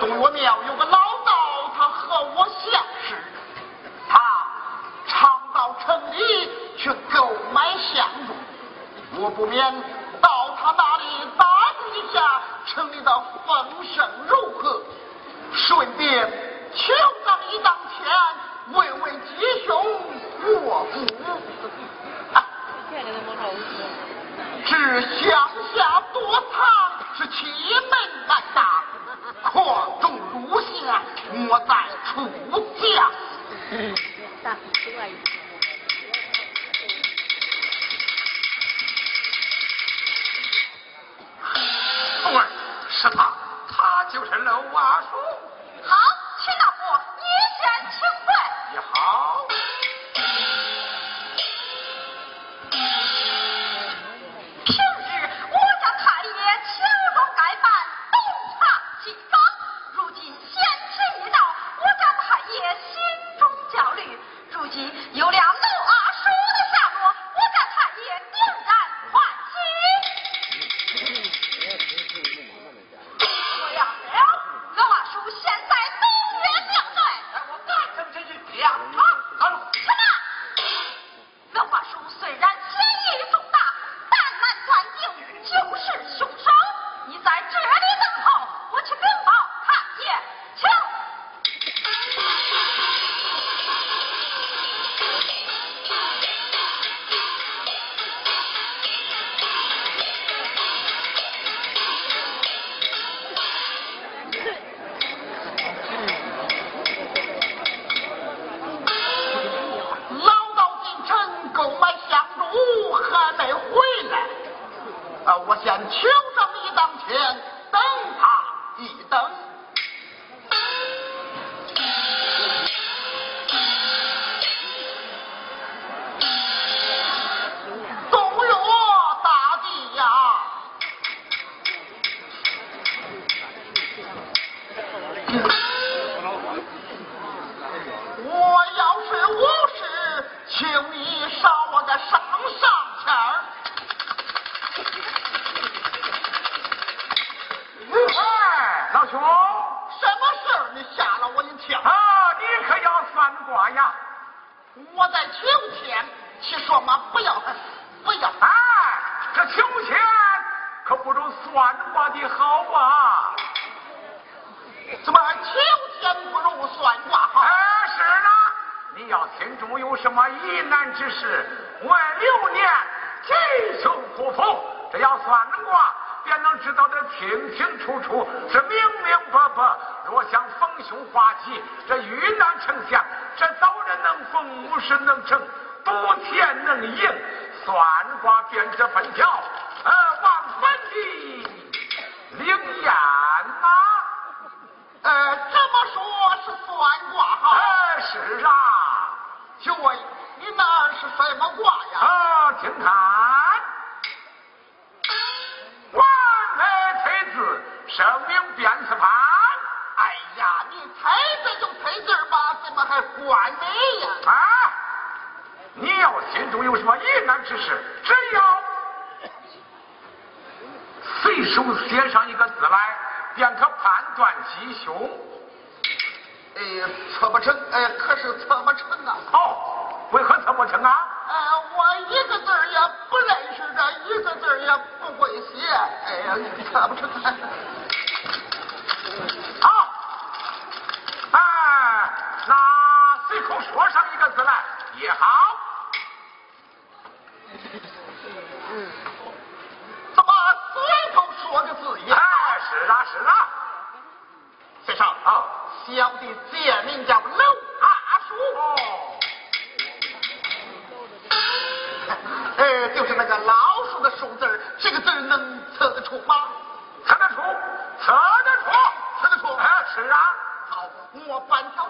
东岳庙有个老道，他和我相识。他常到城里去购买香烛，我不免到他那里打听一下城里的风声儿。的好吧。怎么求天不如算卦好？是啊，你要心中有什么疑难之事，问流年，吉凶不服，这要算卦，便能知道的清清楚楚，是明明白白。若想逢凶化吉，这遇难成祥，这早人能逢，无事能成，赌钱能赢，算卦便知分条。灵验呐。呃，这么说是算卦哈？哎，是啊。请问你那是什么卦呀？啊，请看，官来催字，生命变字吧。哎呀，你猜字就猜字吧，怎么还怪你呀？啊，你要心中有什么疑难之事，只要随手写上。个字来，便可判断吉凶。哎，测不成，哎，可是测不成啊！哦，为何测不成啊？哎，我一个字也不认识，这一个字也不会写，哎呀，测不成。好，哎，那随口说上一个字来也好。怎么随口说个字也？哎，是啊，是啊。先生啊，小弟贱名叫娄阿叔。哦。哎，就是那个老鼠的鼠字这个字能测得出吗？测得出，测得出，测得出。啊，是啊。好，我半条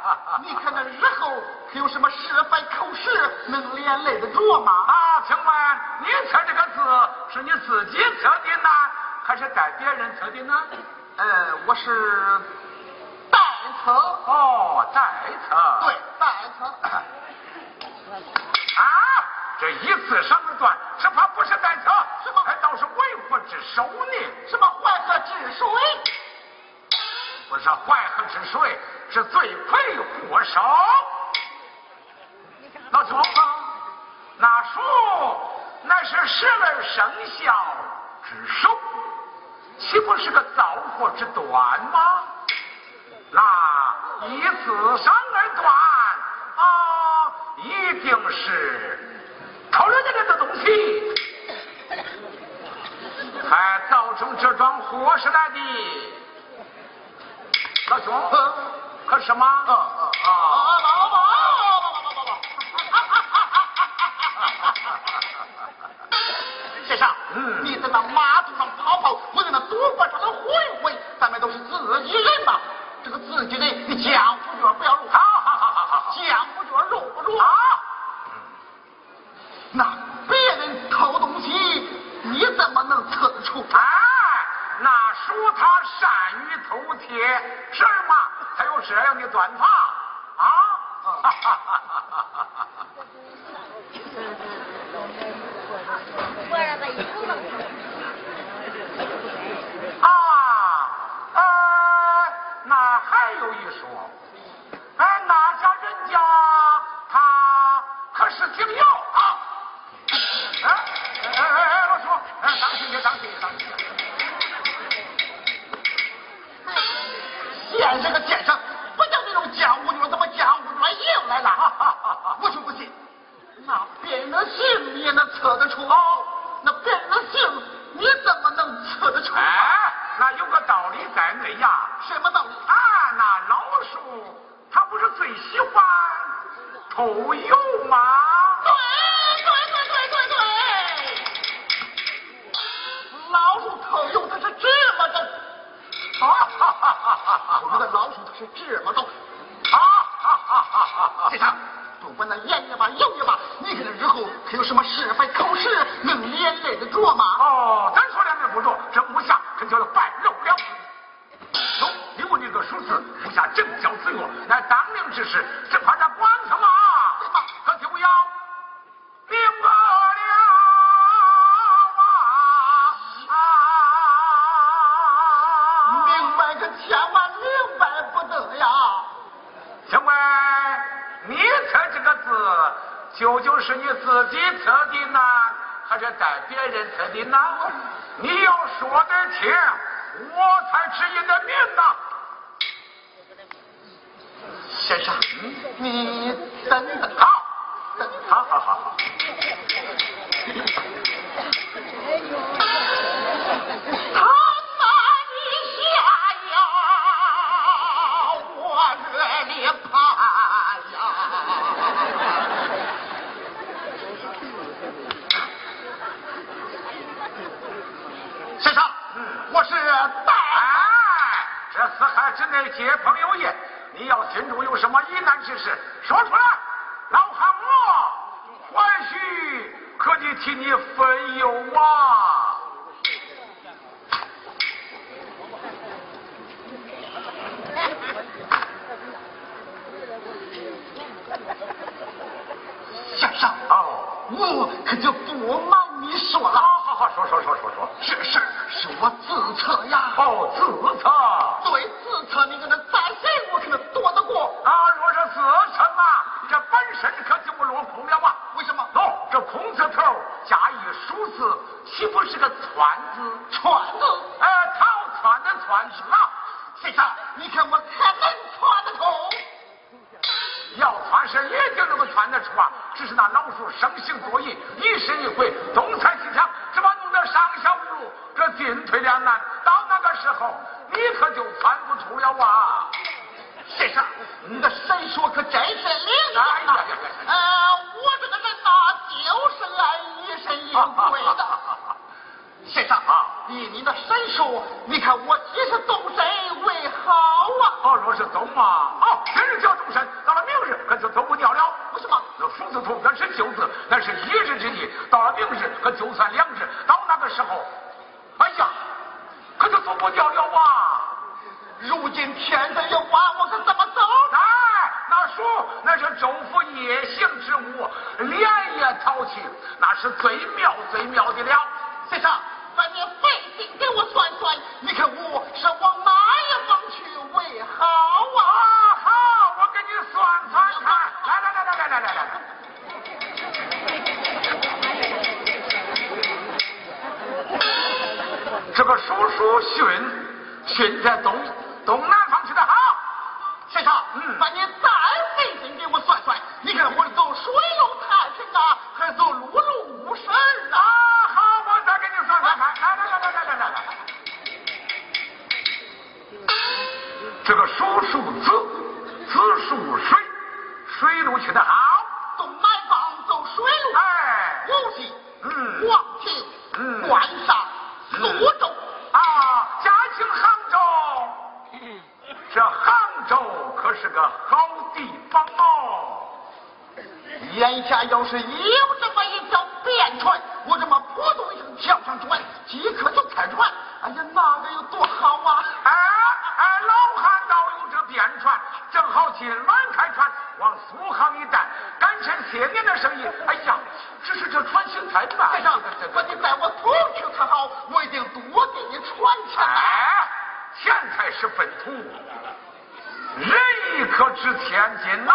你看那日后可有什么是非口实能连累得着吗？啊，请问你签这个字是你自己签的呢，还是代别人签的呢？呃，我是代词。哦，代词。对，代词。啊，这一字上的断，只怕不是代词，什么还倒是为父之手呢？什么淮河治水？不是淮河治水。是罪魁祸首，老祖宗，那树那是十二生肖之首，岂不是个造祸之端吗？那以死伤而断啊，一定是偷了人家的东西，才造成这桩祸事来的，老兄。可是么？啊啊啊！老王，老王，老，老，老，先生，你在那马肚上跑跑，我在那赌博上能混混，咱们都是自己人嘛。这个自己人，你江湖脚不要入，好好好，江湖脚入不入？啊。那别人偷东西，你怎么能测得出？哎，那说他善于偷窃。这样的短发啊，啊，呃，那还有一说，哎，那家人家，他可是姓杨。了。喏，你问你个数字，无下正教子曰，乃当令之事，只怕这官司嘛，可就要明白了啊！明白可千万明白不得呀！请问你测这个字，究竟是你自己测的呢，还是带别人测的呢？你要说得清，我才知你的面呢。先生，你等等。好，好好好好。大哎，这四海之内皆朋友也。你要心中有什么疑难之事，说出来，老汉我还许可以替你分忧啊。先生，哦，我可就不瞒你说了，好好好，说说说说说。这事儿是我自测呀。哦，自测。对，自测你可能再谁我可能躲得过。啊，若是自称啊，这本身可就不落空了啊。为什么？喏、这空字头加一数字，岂不是个窜字？串字，哎，逃窜的窜字啊！先生，你看我可能串得通。要窜是一定能够窜得出啊，只是那老鼠生性多疑，疑神疑鬼，东猜西想，只把弄得上下无路，这进退两难。时候，你可就翻不出了啊！先生，你的神说可真是灵哎验呐呀呀呀！呃，我这个人呐，就是爱疑神疑鬼的。先生啊以你的神术，你看我几时动身为好啊？哦，若是动嘛，哦，今日叫动身，到了明日可就走不掉了。为什么？那数字图那是九字，那是一日之计，到了明日可就算两日，到那个时候，哎呀，可就走不掉了啊！现在要把，我可怎么走？哎，那书那是周府夜行之物，连夜淘气，那是最妙最妙的了。方哦。眼下要是有这么一条便船，我这么扑通一声跳上船，即刻就开船，哎呀，那该有多好啊！哎哎，老汉倒有这便船，正好今晚开船往苏杭一带，干趁些年的生意。哎呀，只是这船行太慢。先生，把你带我同去可好？我一定多给你传钱。哎，钱财是粪土，人你可值千金呐。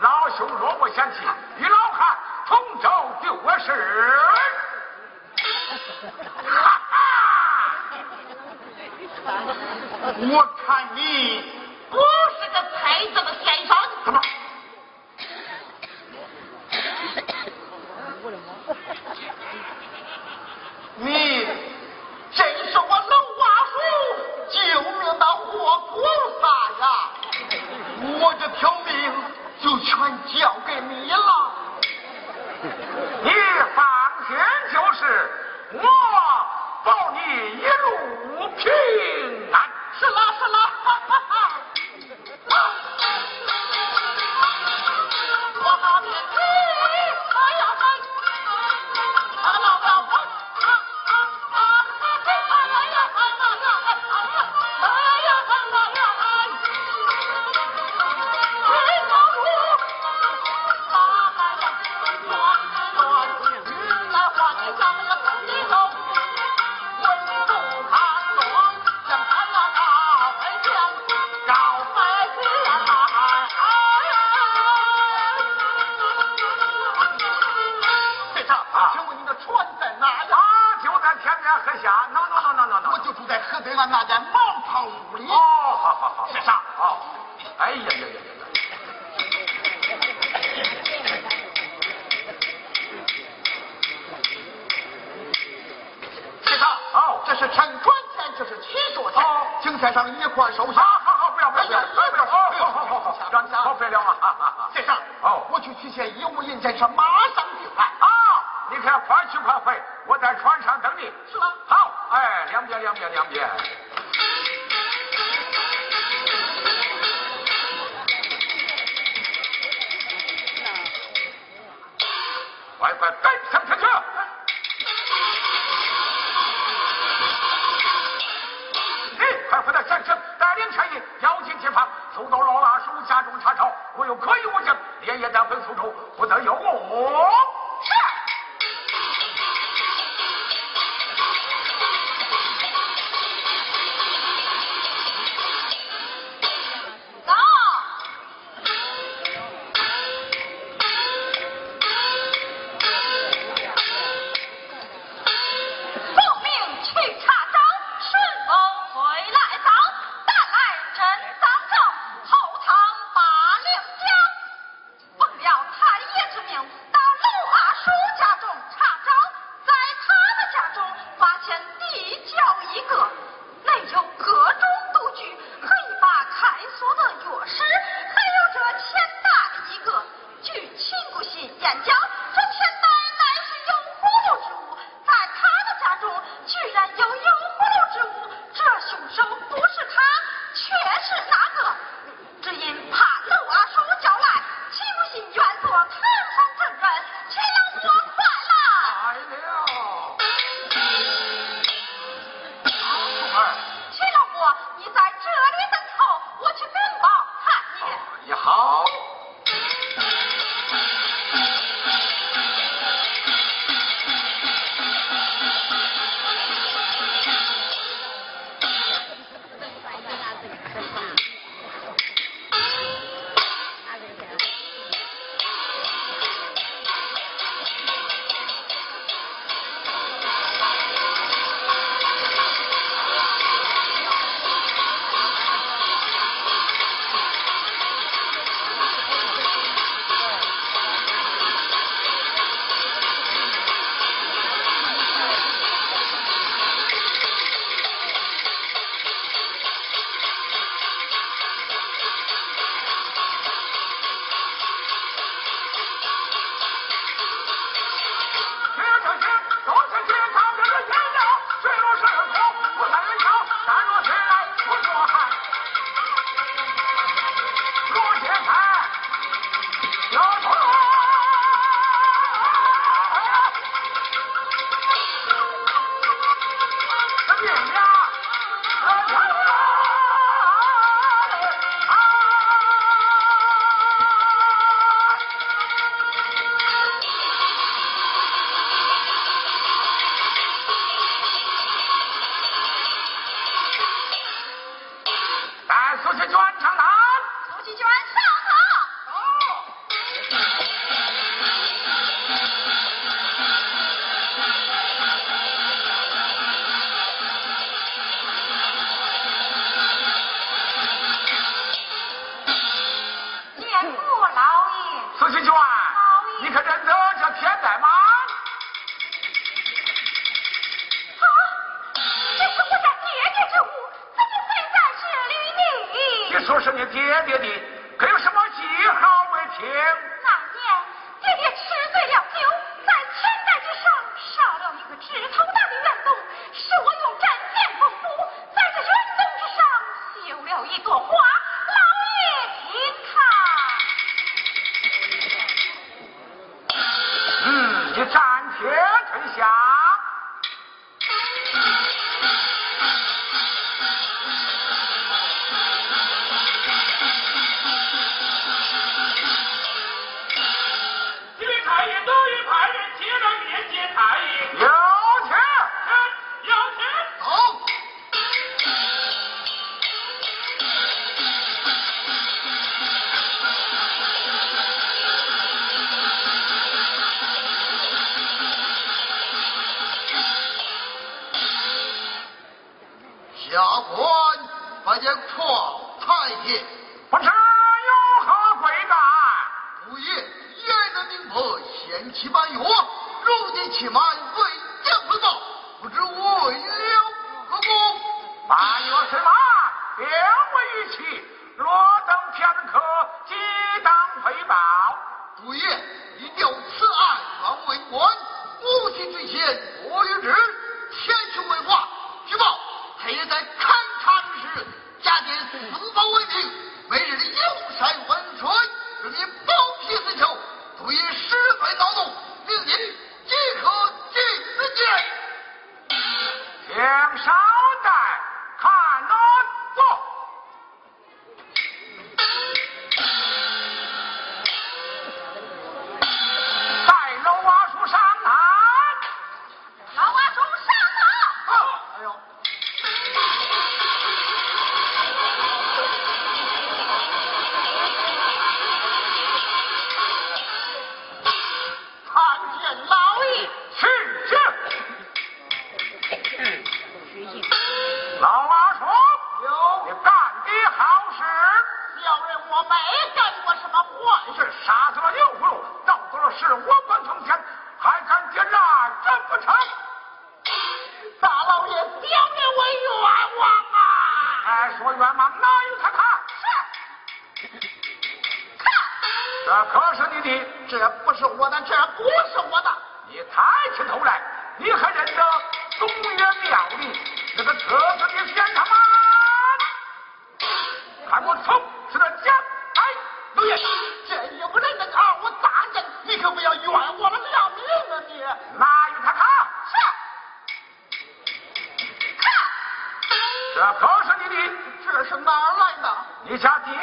老兄若不嫌弃，与老汉同舟丢失。哈哈。我看你不是个才子的先生，船在哪呀？就在天边河下。no no no no no no 我就住在河北岸那间茅草屋里。哦，好好好，先生。哦。哎呀呀呀呀！先生，哦，这是天穿钱，这是取钱。好，请先生一块收下。好好，不要不要不要不要。好好好好，张先生。好费了啊！先生，哦，我去取些衣物银钱去，马上。你可要快去快回，我在船上等你。是吧？好，哎，两边两边两边。快快跟上前去！你快回到县城，带领差役调进街坊，速到老腊叔家中查抄。我有可疑物证，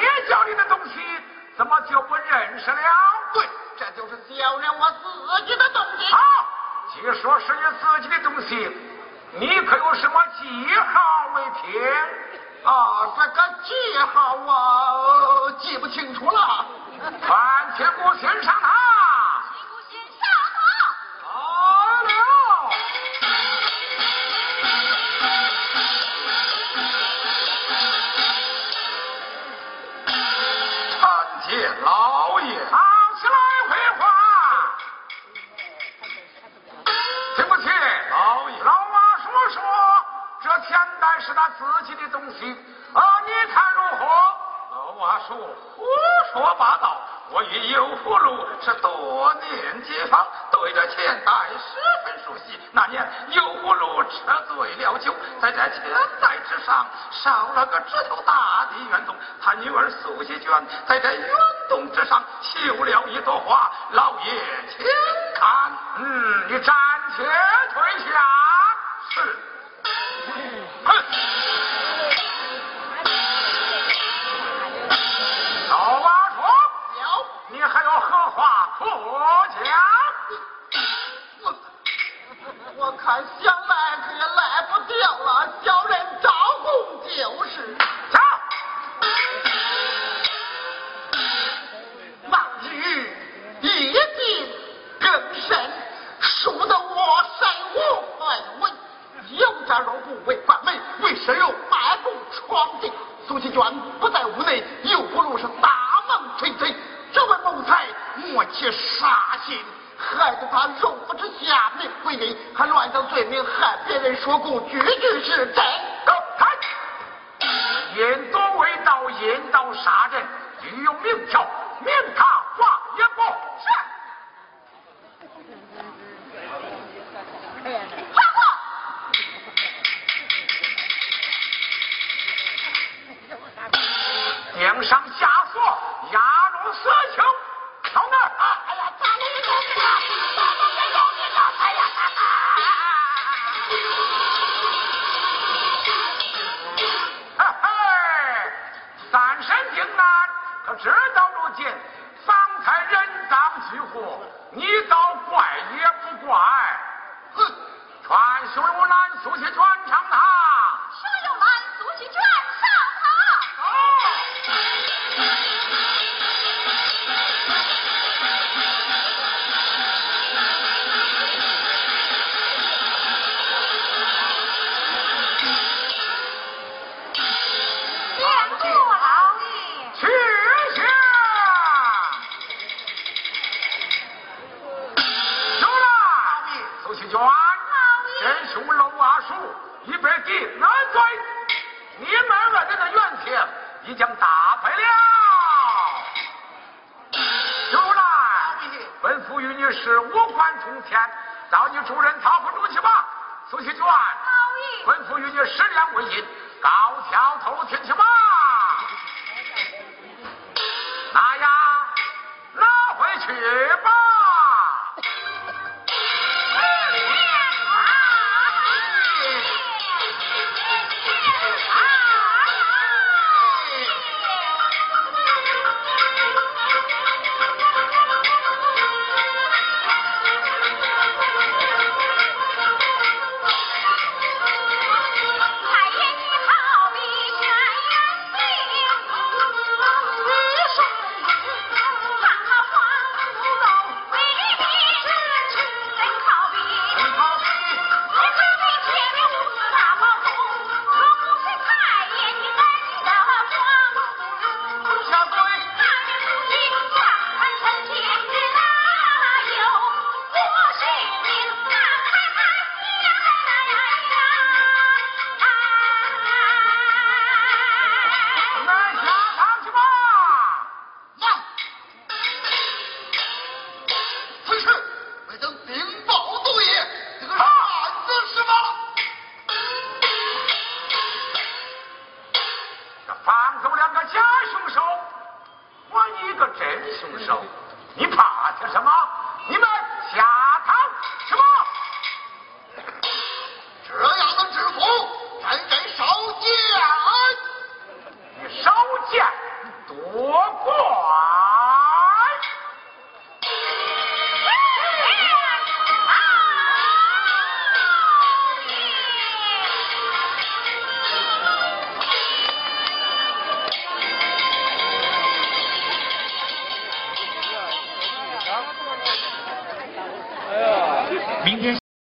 别教你的东西，怎么就不认识了？对，这就是教了我自己的东西。好，既说是你自己的东西，你可有什么记号为凭？啊，这个记号啊，记不清楚了。翻天谷先上啊。天台之上，少了个指头大的圆洞。他女儿苏小娟在这圆洞之上绣了一朵花。老爷，请看。嗯，你暂且退下。且杀心，害得他肉不知下命归隐，还乱造罪名害别人说供，句句是真。够开！严多为盗，严刀杀人，利用命条，命他化阎王。是。梁上枷锁，押入死囚。